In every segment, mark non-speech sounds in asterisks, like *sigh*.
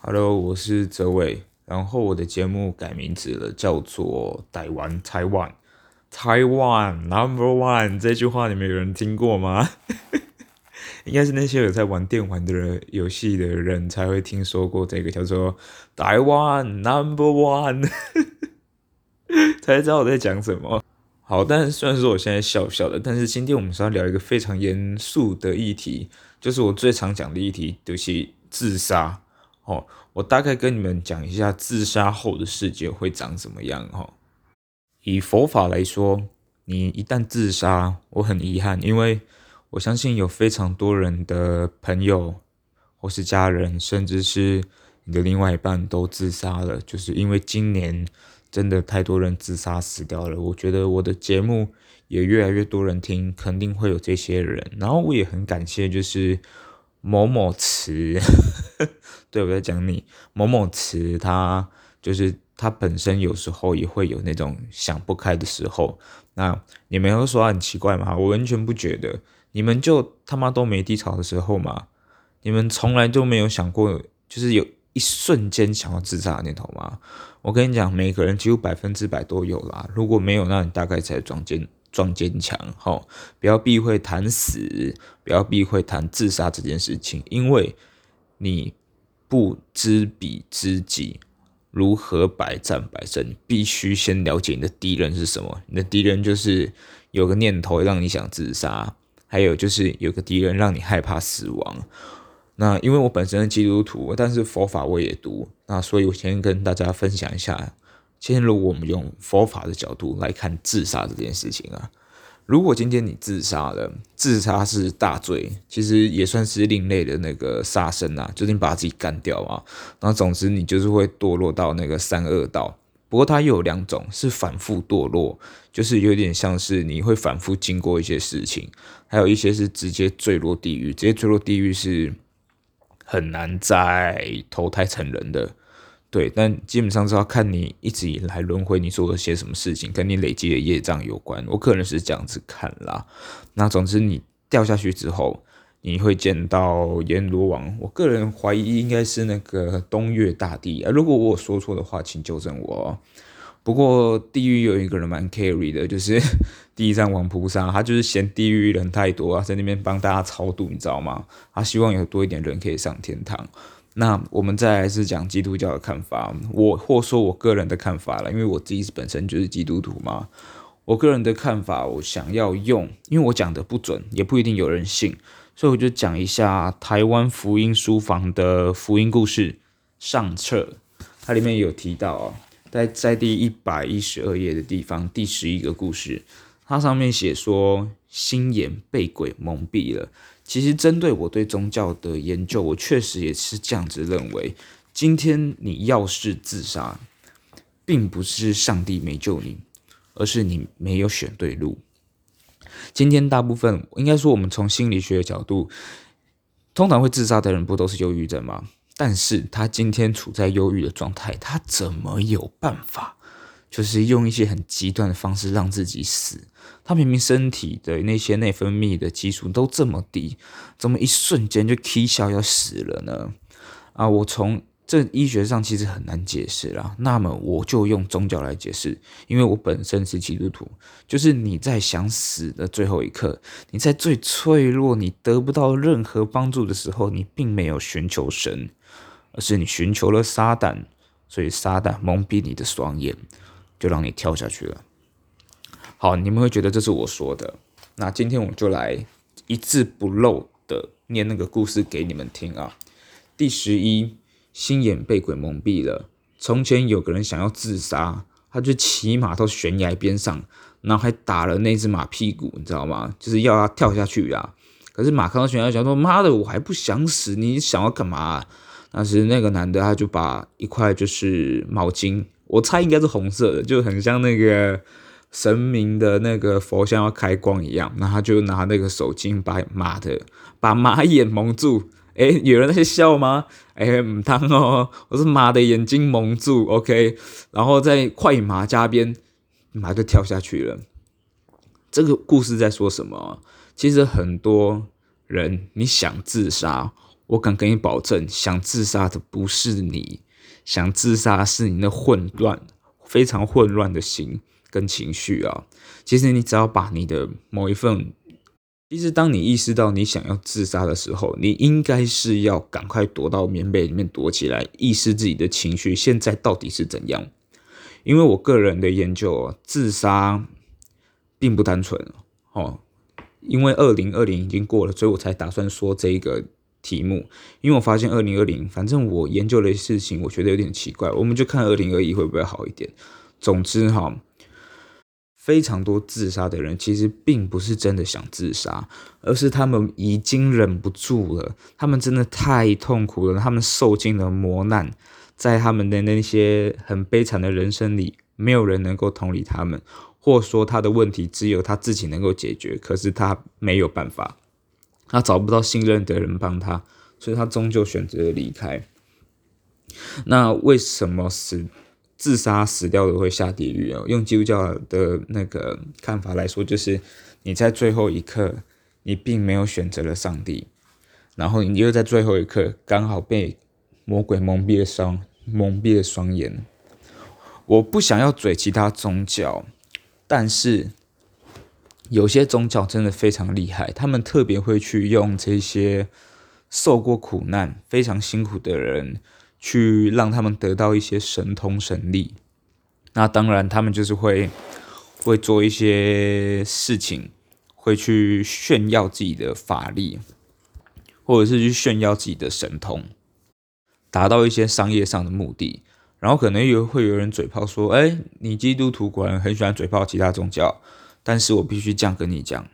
Hello，我是哲伟。然后我的节目改名字了，叫做《台湾台湾台湾 Number One》。这句话你们有人听过吗？*laughs* 应该是那些有在玩电玩的人、游戏的人才会听说过这个叫做“台湾 Number One”，*laughs* 才知道我在讲什么。好，但是虽然说我现在笑笑的，但是今天我们是要聊一个非常严肃的议题，就是我最常讲的议题，就是自杀。哦，我大概跟你们讲一下自杀后的世界会长怎么样哈。以佛法来说，你一旦自杀，我很遗憾，因为我相信有非常多人的朋友或是家人，甚至是你的另外一半都自杀了，就是因为今年真的太多人自杀死掉了。我觉得我的节目也越来越多人听，肯定会有这些人。然后我也很感谢，就是。某某词，*laughs* 对，我在讲你某某词，他就是他本身有时候也会有那种想不开的时候。那你们会说很奇怪吗？我完全不觉得，你们就他妈都没低潮的时候吗？你们从来就没有想过，就是有一瞬间想要自杀的念头吗？我跟你讲，每个人几乎百分之百都有啦。如果没有，那你大概才装坚。装坚强，齁，不要避讳谈死，不要避讳谈自杀这件事情，因为你不知彼知己，如何百战百胜？必须先了解你的敌人是什么。你的敌人就是有个念头让你想自杀，还有就是有个敌人让你害怕死亡。那因为我本身是基督徒，但是佛法我也读，那所以我先跟大家分享一下。今天如果我们用佛法的角度来看自杀这件事情啊，如果今天你自杀了，自杀是大罪，其实也算是另类的那个杀生啊，就是你把自己干掉啊。然后总之你就是会堕落到那个三恶道。不过它又有两种，是反复堕落，就是有点像是你会反复经过一些事情，还有一些是直接坠落地狱，直接坠落地狱是很难再投胎成人的。对，但基本上是要看你一直以来轮回，你做了些什么事情，跟你累积的业障有关。我个人是这样子看啦。那总之，你掉下去之后，你会见到阎罗王。我个人怀疑应该是那个东岳大帝啊。如果我有说错的话，请纠正我。不过地狱有一个人蛮 carry 的，就是 *laughs* 地藏王菩萨，他就是嫌地狱人太多啊，在那边帮大家超度，你知道吗？他希望有多一点人可以上天堂。那我们再来是讲基督教的看法，我或说我个人的看法了，因为我自己本身就是基督徒嘛。我个人的看法，我想要用，因为我讲的不准，也不一定有人信，所以我就讲一下台湾福音书房的福音故事上册，它里面有提到啊，在在第一百一十二页的地方，第十一个故事，它上面写说心眼被鬼蒙蔽了。其实，针对我对宗教的研究，我确实也是这样子认为。今天你要是自杀，并不是上帝没救你，而是你没有选对路。今天大部分应该说，我们从心理学的角度，通常会自杀的人不都是忧郁症吗？但是他今天处在忧郁的状态，他怎么有办法？就是用一些很极端的方式让自己死。他明明身体的那些内分泌的激素都这么低，怎么一瞬间就起笑要死了呢？啊，我从这医学上其实很难解释啦。那么我就用宗教来解释，因为我本身是基督徒。就是你在想死的最后一刻，你在最脆弱、你得不到任何帮助的时候，你并没有寻求神，而是你寻求了撒旦，所以撒旦蒙蔽你的双眼。就让你跳下去了。好，你们会觉得这是我说的。那今天我就来一字不漏的念那个故事给你们听啊。第十一，心眼被鬼蒙蔽了。从前有个人想要自杀，他就骑马到悬崖边上，然后还打了那只马屁股，你知道吗？就是要他跳下去啊。可是马看到悬崖，想说：“妈的，我还不想死，你想要干嘛？”但是那个男的他就把一块就是毛巾。我猜应该是红色的，就很像那个神明的那个佛像要开光一样。然后他就拿那个手巾把马的把马眼蒙住。诶，有人在笑吗？诶，唔当哦，我是马的眼睛蒙住。OK，然后在快马加鞭，马就跳下去了。这个故事在说什么？其实很多人你想自杀，我敢跟你保证，想自杀的不是你，想自杀是你那混乱、非常混乱的心跟情绪啊。其实你只要把你的某一份，其实当你意识到你想要自杀的时候，你应该是要赶快躲到棉被里面躲起来，意识自己的情绪现在到底是怎样。因为我个人的研究啊，自杀并不单纯哦。因为二零二零已经过了，所以我才打算说这一个题目。因为我发现二零二零，反正我研究的事情，我觉得有点奇怪，我们就看二零二一会不会好一点。总之哈，非常多自杀的人其实并不是真的想自杀，而是他们已经忍不住了，他们真的太痛苦了，他们受尽了磨难。在他们的那些很悲惨的人生里，没有人能够同理他们，或说他的问题只有他自己能够解决，可是他没有办法，他找不到信任的人帮他，所以他终究选择了离开。那为什么死自杀死掉的会下地狱啊？用基督教的那个看法来说，就是你在最后一刻，你并没有选择了上帝，然后你又在最后一刻刚好被魔鬼蒙蔽了双蒙蔽了双眼。我不想要嘴其他宗教，但是有些宗教真的非常厉害，他们特别会去用这些受过苦难、非常辛苦的人，去让他们得到一些神通神力。那当然，他们就是会会做一些事情，会去炫耀自己的法力，或者是去炫耀自己的神通。达到一些商业上的目的，然后可能有会有人嘴炮说：“哎，你基督徒果然很喜欢嘴炮其他宗教。”但是我必须这样跟你讲，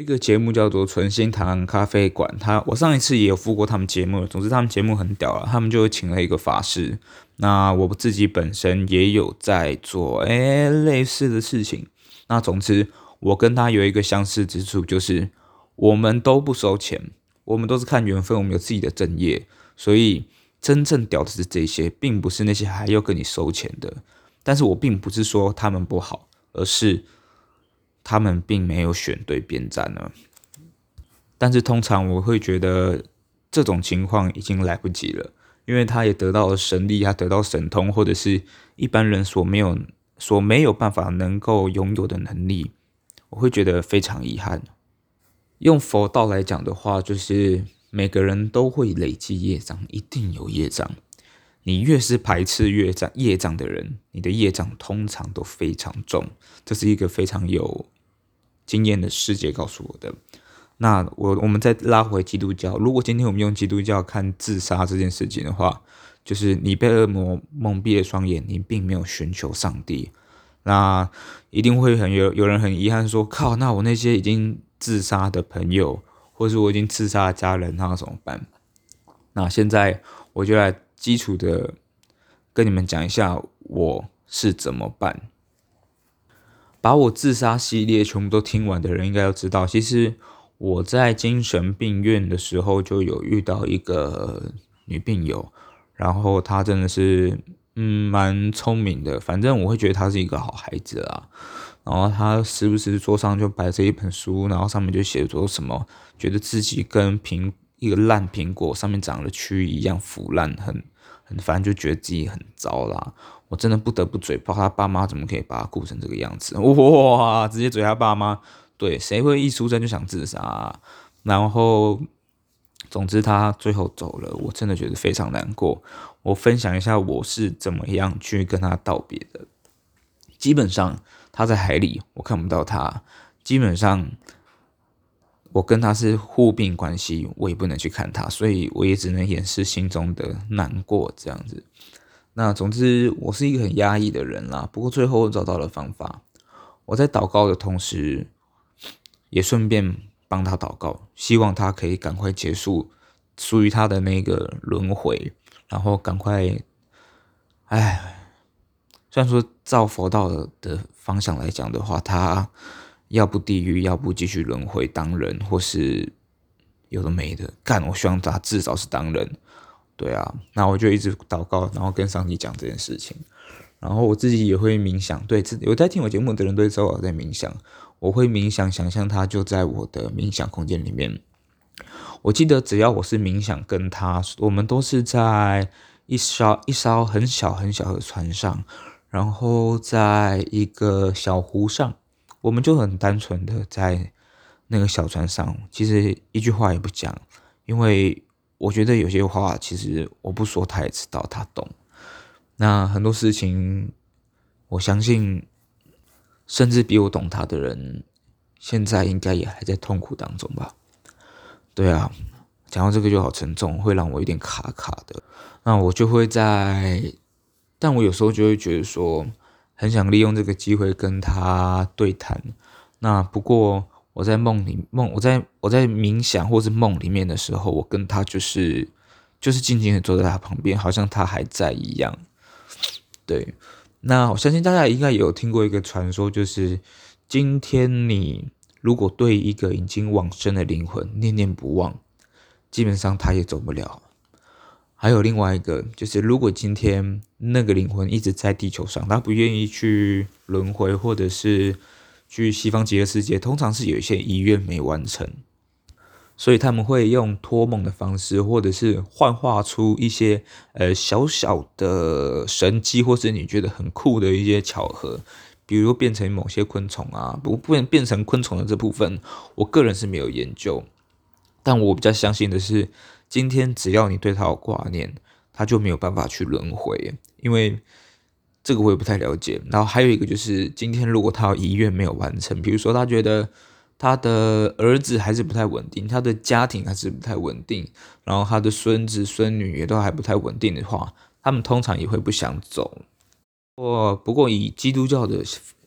一个节目叫做“纯心堂咖啡馆”，他我上一次也有附过他们节目。总之，他们节目很屌了，他们就请了一个法师。那我自己本身也有在做哎类似的事情。那总之，我跟他有一个相似之处，就是我们都不收钱，我们都是看缘分，我们有自己的正业，所以。真正屌的是这些，并不是那些还要跟你收钱的。但是我并不是说他们不好，而是他们并没有选对边站呢。但是通常我会觉得这种情况已经来不及了，因为他也得到了神力，他得到神通，或者是一般人所没有、所没有办法能够拥有的能力，我会觉得非常遗憾。用佛道来讲的话，就是。每个人都会累积业障，一定有业障。你越是排斥业障业障的人，你的业障通常都非常重。这是一个非常有经验的师姐告诉我的。那我我们再拉回基督教，如果今天我们用基督教看自杀这件事情的话，就是你被恶魔蒙蔽了双眼，你并没有寻求上帝，那一定会很有有人很遗憾说：靠，那我那些已经自杀的朋友。或是我已经自杀的家人，那怎么办？那现在我就来基础的跟你们讲一下我是怎么办。把我自杀系列全部都听完的人，应该都知道，其实我在精神病院的时候就有遇到一个女病友，然后她真的是嗯蛮聪明的，反正我会觉得她是一个好孩子啊。然后她时不时桌上就摆着一本书，然后上面就写着什么，觉得自己跟苹一个烂苹果上面长了蛆一样腐烂，很很烦，就觉得自己很糟啦。我真的不得不嘴炮，他爸妈怎么可以把他顾成这个样子？*laughs* 哇，直接嘴他爸妈。对，谁会一出生就想自杀？然后，总之他最后走了，我真的觉得非常难过。我分享一下我是怎么样去跟他道别的，基本上。他在海里，我看不到他。基本上，我跟他是互病关系，我也不能去看他，所以我也只能掩饰心中的难过这样子。那总之，我是一个很压抑的人啦。不过最后我找到了方法，我在祷告的同时，也顺便帮他祷告，希望他可以赶快结束属于他的那个轮回，然后赶快，哎。虽然说照佛道的方向来讲的话，他要不地狱，要不继续轮回当人，或是有的没的干。我希望他至少是当人，对啊。那我就一直祷告，然后跟上帝讲这件事情。然后我自己也会冥想，对，有在听我节目的人都知道我在冥想。我会冥想，想象他就在我的冥想空间里面。我记得只要我是冥想跟他，我们都是在一艘一艘很小很小的船上，然后在一个小湖上，我们就很单纯的在那个小船上，其实一句话也不讲，因为我觉得有些话其实我不说他也知道，他懂。那很多事情，我相信，甚至比我懂他的人，现在应该也还在痛苦当中吧。对啊，讲到这个就好沉重，会让我有点卡卡的。那我就会在，但我有时候就会觉得说，很想利用这个机会跟他对谈。那不过我在梦里梦，我在我在冥想或是梦里面的时候，我跟他就是就是静静的坐在他旁边，好像他还在一样。对，那我相信大家应该有听过一个传说，就是今天你。如果对一个已经往生的灵魂念念不忘，基本上他也走不了。还有另外一个，就是如果今天那个灵魂一直在地球上，他不愿意去轮回，或者是去西方极乐世界，通常是有一些遗愿没完成，所以他们会用托梦的方式，或者是幻化出一些呃小小的神迹，或是你觉得很酷的一些巧合。比如变成某些昆虫啊，不变变成昆虫的这部分，我个人是没有研究，但我比较相信的是，今天只要你对他有挂念，他就没有办法去轮回，因为这个我也不太了解。然后还有一个就是，今天如果他遗愿没有完成，比如说他觉得他的儿子还是不太稳定，他的家庭还是不太稳定，然后他的孙子孙女也都还不太稳定的话，他们通常也会不想走。不不过以基督教的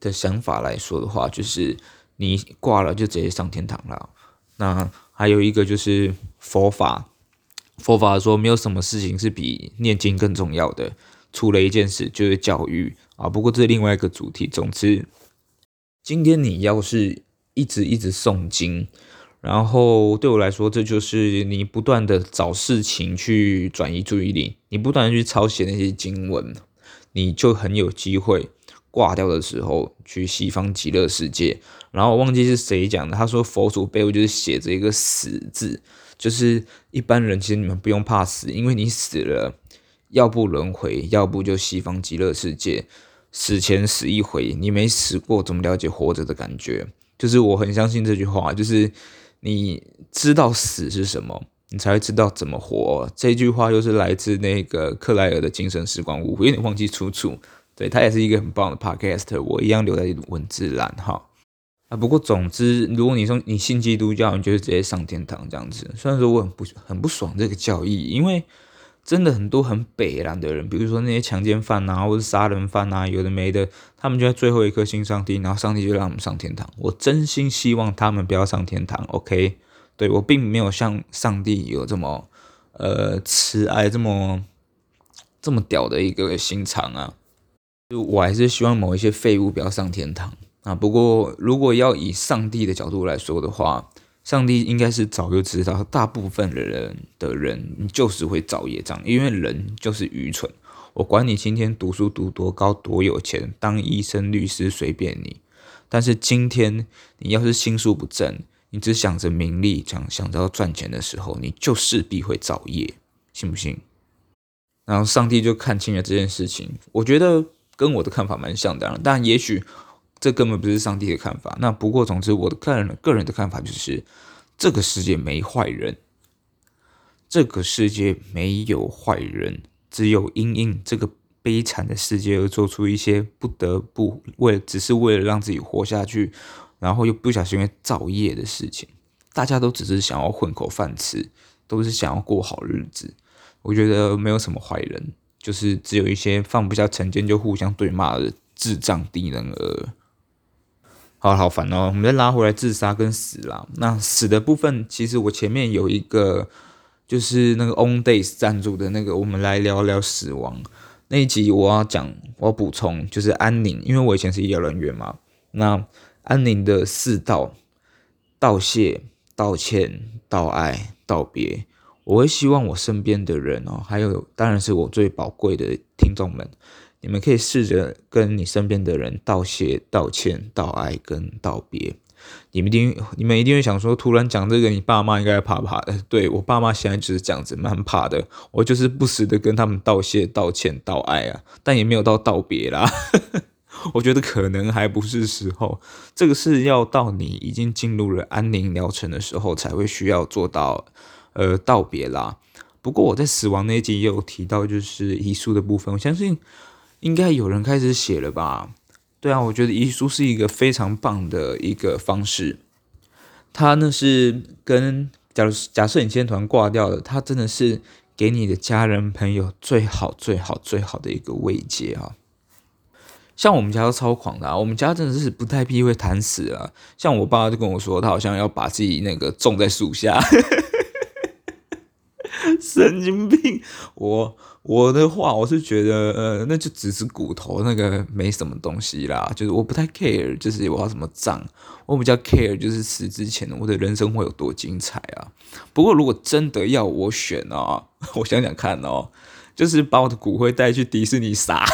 的想法来说的话，就是你挂了就直接上天堂了。那还有一个就是佛法，佛法说没有什么事情是比念经更重要的，除了一件事就是教育啊。不过这是另外一个主题。总之，今天你要是一直一直诵经，然后对我来说，这就是你不断的找事情去转移注意力，你不断的去抄写那些经文。你就很有机会挂掉的时候去西方极乐世界，然后我忘记是谁讲的，他说佛祖背后就是写着一个死字，就是一般人其实你们不用怕死，因为你死了，要不轮回，要不就西方极乐世界，死前死一回，你没死过怎么了解活着的感觉？就是我很相信这句话，就是你知道死是什么。你才会知道怎么活。这句话又是来自那个克莱尔的精神时光屋，我有点忘记出处。对，他也是一个很棒的 podcast，我一样留在文字栏哈。啊，不过总之，如果你说你信基督教，你就是直接上天堂这样子。虽然说我很不很不爽这个教义，因为真的很多很北烂的人，比如说那些强奸犯啊，或者杀人犯啊，有的没的，他们就在最后一颗心上帝，然后上帝就让他们上天堂。我真心希望他们不要上天堂，OK？对，我并没有像上帝有这么呃慈爱，这么这么屌的一个心肠啊！就我还是希望某一些废物不要上天堂啊。不过，如果要以上帝的角度来说的话，上帝应该是早就知道，大部分的人的人就是会造业障，因为人就是愚蠢。我管你今天读书读多高，多有钱，当医生、律师随便你。但是今天你要是心术不正，你只想着名利，想想着要赚钱的时候，你就势必会造业，信不信？然后上帝就看清了这件事情，我觉得跟我的看法蛮像的，但也许这根本不是上帝的看法。那不过，总之，我的个人个人的看法就是，这个世界没坏人，这个世界没有坏人，只有因应这个悲惨的世界而做出一些不得不为，只是为了让自己活下去。然后又不小心会造业的事情，大家都只是想要混口饭吃，都是想要过好日子。我觉得没有什么坏人，就是只有一些放不下成见就互相对骂的智障低能儿。好好烦哦，我们再拉回来自杀跟死啦。那死的部分，其实我前面有一个，就是那个 On Days 赞助的那个，我们来聊聊死亡那一集。我要讲，我要补充，就是安宁，因为我以前是医疗人员嘛，那。安宁的四道：道谢、道歉、道爱、道别。我会希望我身边的人哦，还有当然是我最宝贵的听众们，你们可以试着跟你身边的人道谢、道歉、道爱跟道别。你们一定你们一定会想说，突然讲这个，你爸妈应该怕怕的。对，我爸妈现在就是这样子，蛮怕的。我就是不时的跟他们道谢、道歉、道爱啊，但也没有到道别啦。*laughs* 我觉得可能还不是时候，这个是要到你已经进入了安宁疗程的时候才会需要做到呃道别啦。不过我在死亡那一集也有提到，就是遗书的部分，我相信应该有人开始写了吧。对啊，我觉得遗书是一个非常棒的一个方式。它呢是跟假如假设你今天突然挂掉了，它真的是给你的家人朋友最好最好最好的一个慰藉啊。像我们家都超狂的啊，我们家真的是不太必会谈死啊。像我爸就跟我说，他好像要把自己那个种在树下。*laughs* 神经病！我我的话，我是觉得，呃，那就只是骨头，那个没什么东西啦。就是我不太 care，就是我要怎么葬，我比较 care 就是死之前我的人生会有多精彩啊。不过如果真的要我选啊，*laughs* 我想想看哦，就是把我的骨灰带去迪士尼撒。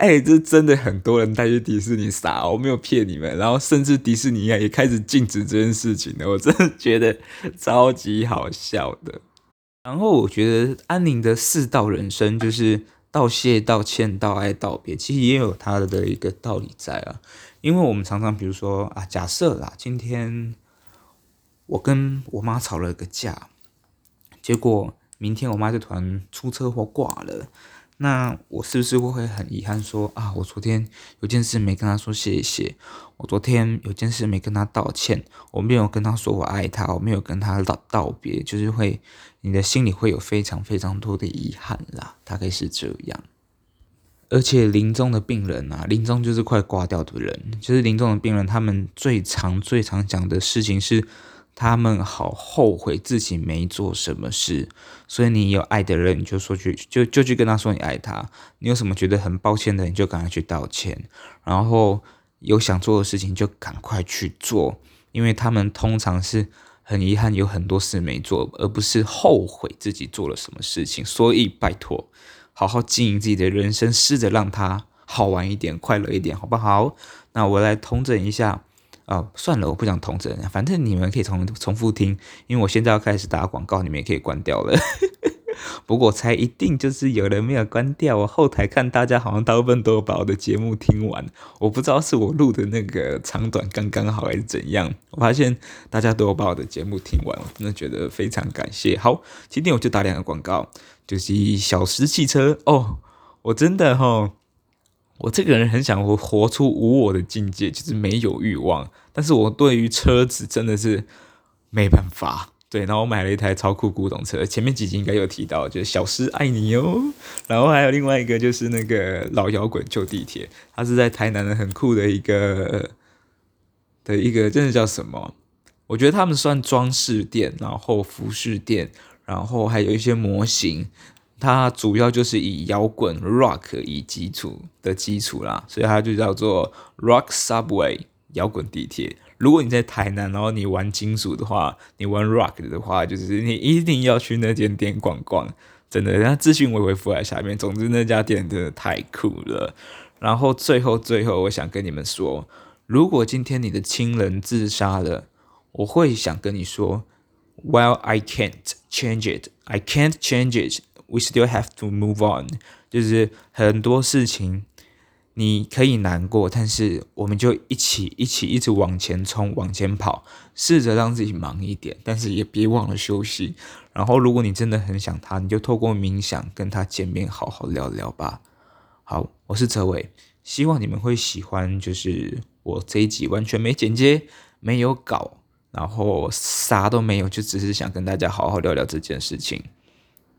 哎、欸，这真的很多人带去迪士尼撒，我没有骗你们。然后甚至迪士尼啊也开始禁止这件事情了，我真的觉得超级好笑的。然后我觉得安宁的四道人生就是道谢、道歉、道爱、道别，其实也有它的一个道理在啊。因为我们常常比如说啊，假设啦，今天我跟我妈吵了个架，结果明天我妈就突然出车祸挂了。那我是不是会很遗憾说啊，我昨天有件事没跟他说谢谢，我昨天有件事没跟他道歉，我没有跟他说我爱他，我没有跟他道道别，就是会你的心里会有非常非常多的遗憾啦，大概是这样。而且临终的病人啊，临终就是快挂掉的人，就是临终的病人，他们最常最常讲的事情是。他们好后悔自己没做什么事，所以你有爱的人，你就说去，就就去跟他说你爱他。你有什么觉得很抱歉的，你就赶快去道歉。然后有想做的事情就赶快去做，因为他们通常是很遗憾有很多事没做，而不是后悔自己做了什么事情。所以拜托，好好经营自己的人生，试着让他好玩一点，快乐一点，好不好？那我来统整一下。哦，算了，我不想统整，反正你们可以重重复听，因为我现在要开始打广告，你们也可以关掉了。*laughs* 不过我猜一定就是有人没有关掉，我后台看大家好像大部分都有把我的节目听完，我不知道是我录的那个长短刚刚好还是怎样。我发现大家都有把我的节目听完，我真的觉得非常感谢。好，今天我就打两个广告，就是小时汽车哦，我真的齁。我这个人很想活活出无我的境界，就是没有欲望。但是我对于车子真的是没办法。对，然后我买了一台超酷古董车，前面几集应该有提到，就是小诗爱你哦。然后还有另外一个就是那个老摇滚旧地铁，它是在台南的很酷的一个的一个，真的叫什么？我觉得他们算装饰店，然后服饰店，然后还有一些模型。它主要就是以摇滚 rock 以基础的基础啦，所以它就叫做 Rock Subway 摇滚地铁。如果你在台南，然后你玩金属的话，你玩 rock 的话，就是你一定要去那间店逛逛，真的。那资讯我会附在下面。总之那家店真的太酷了。然后最后最后，我想跟你们说，如果今天你的亲人自杀了，我会想跟你说，Well I can't change it, I can't change it. We still have to move on，就是很多事情你可以难过，但是我们就一起一起一直往前冲，往前跑，试着让自己忙一点，但是也别忘了休息。然后，如果你真的很想他，你就透过冥想跟他见面，好好聊聊吧。好，我是哲伟，希望你们会喜欢。就是我这一集完全没剪接，没有稿，然后啥都没有，就只是想跟大家好好聊聊这件事情。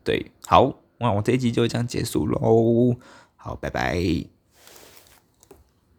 对，好，那我这一集就这样结束喽。好，拜拜。